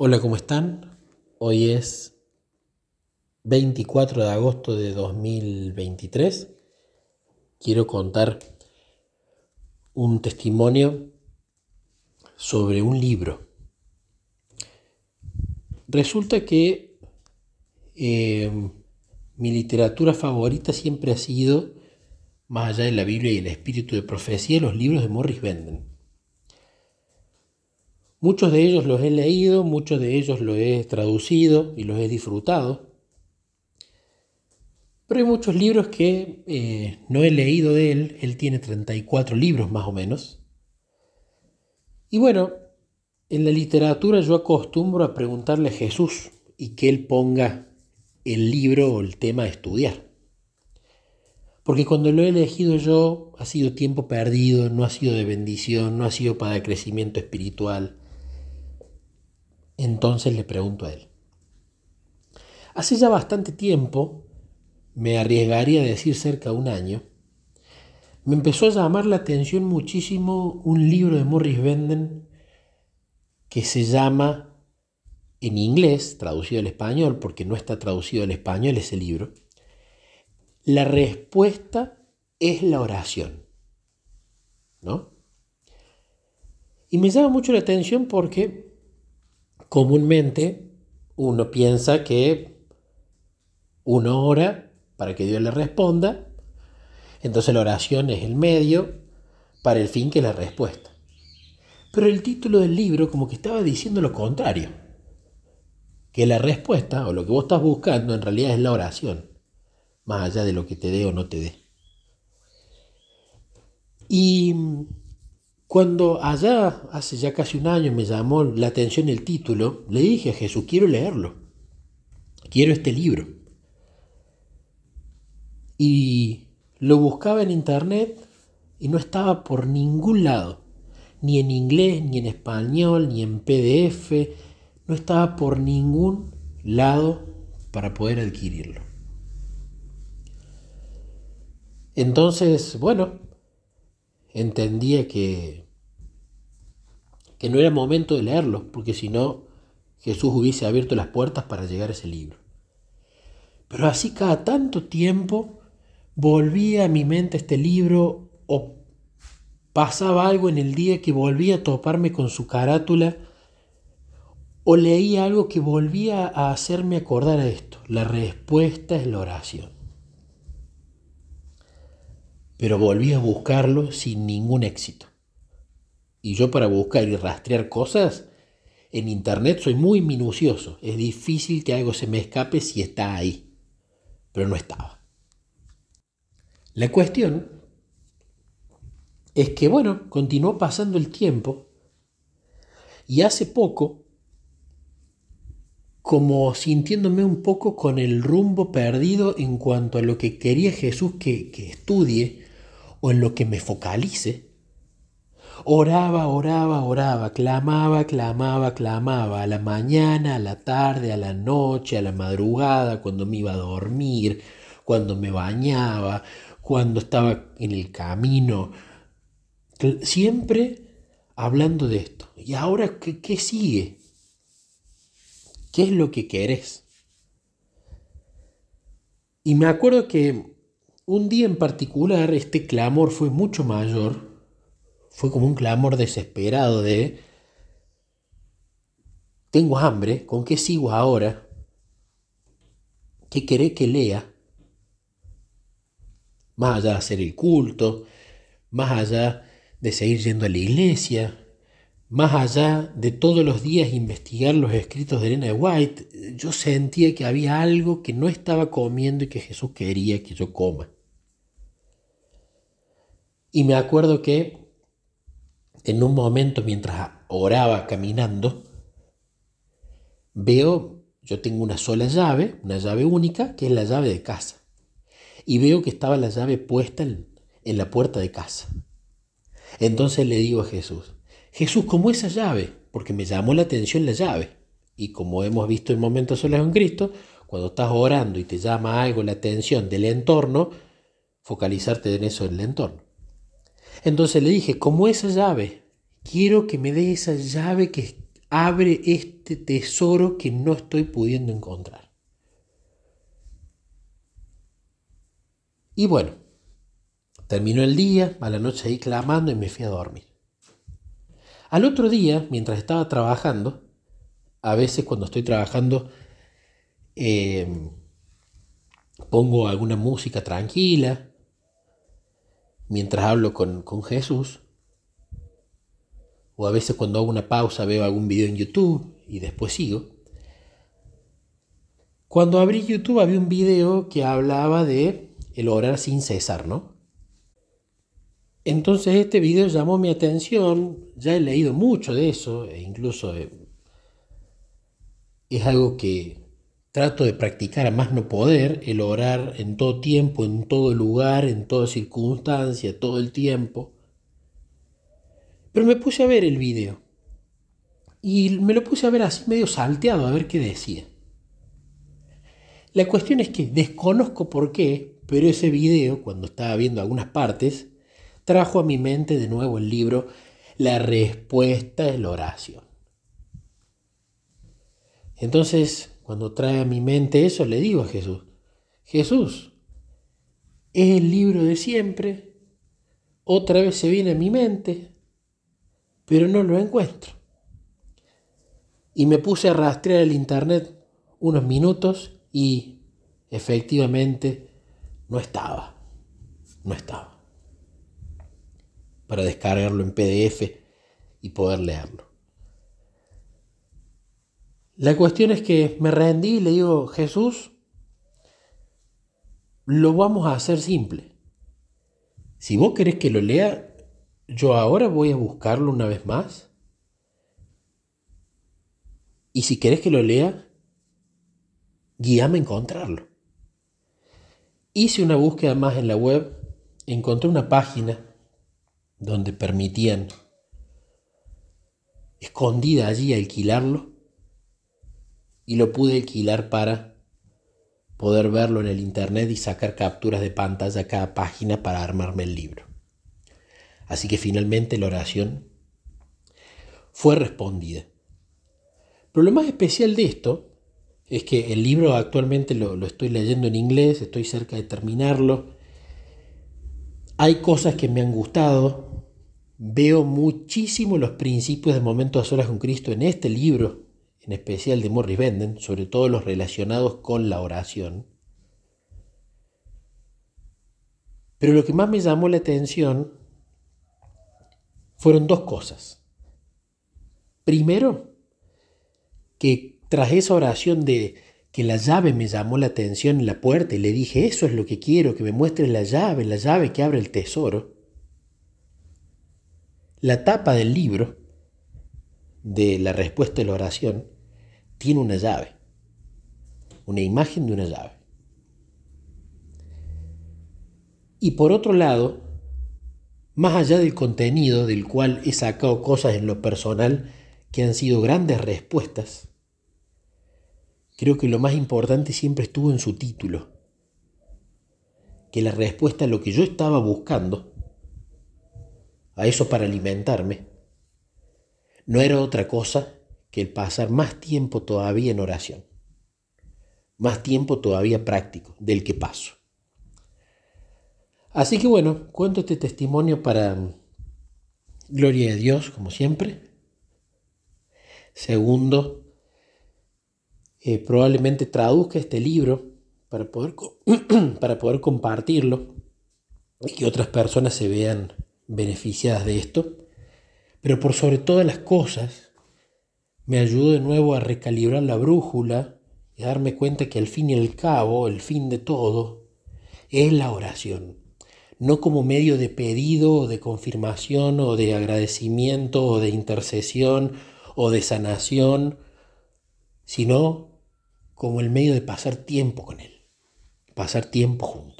Hola, ¿cómo están? Hoy es 24 de agosto de 2023. Quiero contar un testimonio sobre un libro. Resulta que eh, mi literatura favorita siempre ha sido, más allá de la Biblia y el espíritu de profecía, los libros de Morris Benden. Muchos de ellos los he leído, muchos de ellos los he traducido y los he disfrutado. Pero hay muchos libros que eh, no he leído de él. Él tiene 34 libros más o menos. Y bueno, en la literatura yo acostumbro a preguntarle a Jesús y que él ponga el libro o el tema a estudiar. Porque cuando lo he elegido yo ha sido tiempo perdido, no ha sido de bendición, no ha sido para crecimiento espiritual. Entonces le pregunto a él. Hace ya bastante tiempo, me arriesgaría a decir cerca de un año, me empezó a llamar la atención muchísimo un libro de Morris Benden que se llama, en inglés, traducido al español, porque no está traducido al español ese libro, La respuesta es la oración. ¿No? Y me llama mucho la atención porque comúnmente uno piensa que uno ora para que Dios le responda, entonces la oración es el medio para el fin que es la respuesta. Pero el título del libro como que estaba diciendo lo contrario, que la respuesta o lo que vos estás buscando en realidad es la oración, más allá de lo que te dé o no te dé. Y cuando allá, hace ya casi un año, me llamó la atención el título, le dije a Jesús, quiero leerlo, quiero este libro. Y lo buscaba en internet y no estaba por ningún lado, ni en inglés, ni en español, ni en PDF, no estaba por ningún lado para poder adquirirlo. Entonces, bueno, entendía que, que no era momento de leerlo, porque si no, Jesús hubiese abierto las puertas para llegar a ese libro. Pero así cada tanto tiempo volvía a mi mente este libro o pasaba algo en el día que volvía a toparme con su carátula o leía algo que volvía a hacerme acordar a esto. La respuesta es la oración pero volví a buscarlo sin ningún éxito. Y yo para buscar y rastrear cosas, en Internet soy muy minucioso. Es difícil que algo se me escape si está ahí. Pero no estaba. La cuestión es que, bueno, continuó pasando el tiempo y hace poco, como sintiéndome un poco con el rumbo perdido en cuanto a lo que quería Jesús que, que estudie, o en lo que me focalice. Oraba, oraba, oraba, clamaba, clamaba, clamaba, a la mañana, a la tarde, a la noche, a la madrugada, cuando me iba a dormir, cuando me bañaba, cuando estaba en el camino, siempre hablando de esto. ¿Y ahora qué, qué sigue? ¿Qué es lo que querés? Y me acuerdo que un día en particular este clamor fue mucho mayor, fue como un clamor desesperado de, tengo hambre, ¿con qué sigo ahora? ¿Qué querés que lea? Más allá de hacer el culto, más allá de seguir yendo a la iglesia, más allá de todos los días investigar los escritos de Elena White, yo sentía que había algo que no estaba comiendo y que Jesús quería que yo coma. Y me acuerdo que en un momento mientras oraba caminando, veo, yo tengo una sola llave, una llave única, que es la llave de casa. Y veo que estaba la llave puesta en, la puerta de casa. Entonces le digo a Jesús, Jesús, ¿cómo esa llave? Porque me llamó la atención la llave. Y como hemos visto en momentos solos en Cristo, cuando estás orando y te llama algo la atención del entorno, focalizarte en eso del entorno. Entonces le dije, como esa llave, quiero que me dé esa llave que abre este tesoro que no estoy pudiendo encontrar. Y bueno, terminó el día, a la noche ahí clamando y me fui a dormir. Al otro día, mientras estaba trabajando, a veces cuando estoy trabajando em, pongo alguna música tranquila, mientras hablo con, con Jesús, o a veces cuando hago una pausa veo algún video en YouTube y después sigo. Cuando abrí YouTube había un video que hablaba de el orar sin cesar, ¿no? Entonces este video llamó mi atención, ya he leído mucho de eso, e incluso eh, es algo que trato de practicar a más no poder, el orar en todo tiempo, en todo lugar, en toda circunstancia, todo el tiempo. Pero me puse a ver el video. Y me lo puse a ver así medio salteado, a ver qué decía. La cuestión es que desconozco por qué, pero ese video, cuando estaba viendo algunas partes, trajo a mi mente de nuevo el libro La respuesta es la oración. Entonces, cuando trae a mi mente eso, le digo a Jesús, Jesús, es el libro de siempre, otra vez se viene a mi mente, pero no lo encuentro. Y me puse a rastrear el internet unos minutos y efectivamente no estaba. No estaba. Para descargarlo en PDF y poder leerlo. La cuestión es que me rendí y le digo, Jesús, lo vamos a hacer simple. Si vos querés que lo lea, yo ahora voy a buscarlo una vez más. Y si querés que lo lea, guíame a encontrarlo. Hice una búsqueda más en la web, encontré una página donde permitían escondida allí alquilarlo y lo pude alquilar para poder verlo en el internet y sacar capturas de pantalla a cada página para armarme el libro. Así que finalmente la oración fue respondida. Pero lo más especial de esto es que el libro actualmente lo, estoy leyendo en inglés, estoy cerca de terminarlo. Hay cosas que me han gustado. Veo muchísimo los principios de momentos a solas con Cristo en este libro, en especial de Morris Benden, sobre todo los relacionados con la oración. Pero lo que más me llamó la atención fueron dos cosas. Primero, que tras esa oración de que la llave me llamó la atención en la puerta y le dije, eso es lo que quiero, que me muestres la llave, la llave que abre el tesoro. La tapa del libro de la respuesta de la oración tiene una llave, una imagen de una llave. Y por otro lado, más allá del contenido del cual he sacado cosas en lo personal que han sido grandes respuestas, creo que lo más importante siempre estuvo en su título, que la respuesta a lo que yo estaba buscando, a eso para alimentarme, no era otra cosa el pasar más tiempo todavía en oración, más tiempo todavía práctico del que paso. Así que bueno, cuento este testimonio para gloria de Dios, como siempre. Segundo, eh, probablemente traduzca este libro para poder, para poder compartirlo y que otras personas se vean beneficiadas de esto. Pero por sobre todas las cosas, me ayudó de nuevo a recalibrar la brújula y a darme cuenta que al fin y al cabo, el fin de todo, es la oración no como medio de pedido o de confirmación o de agradecimiento o de intercesión o de sanación, sino como el medio de pasar tiempo con Él, pasar tiempo juntos.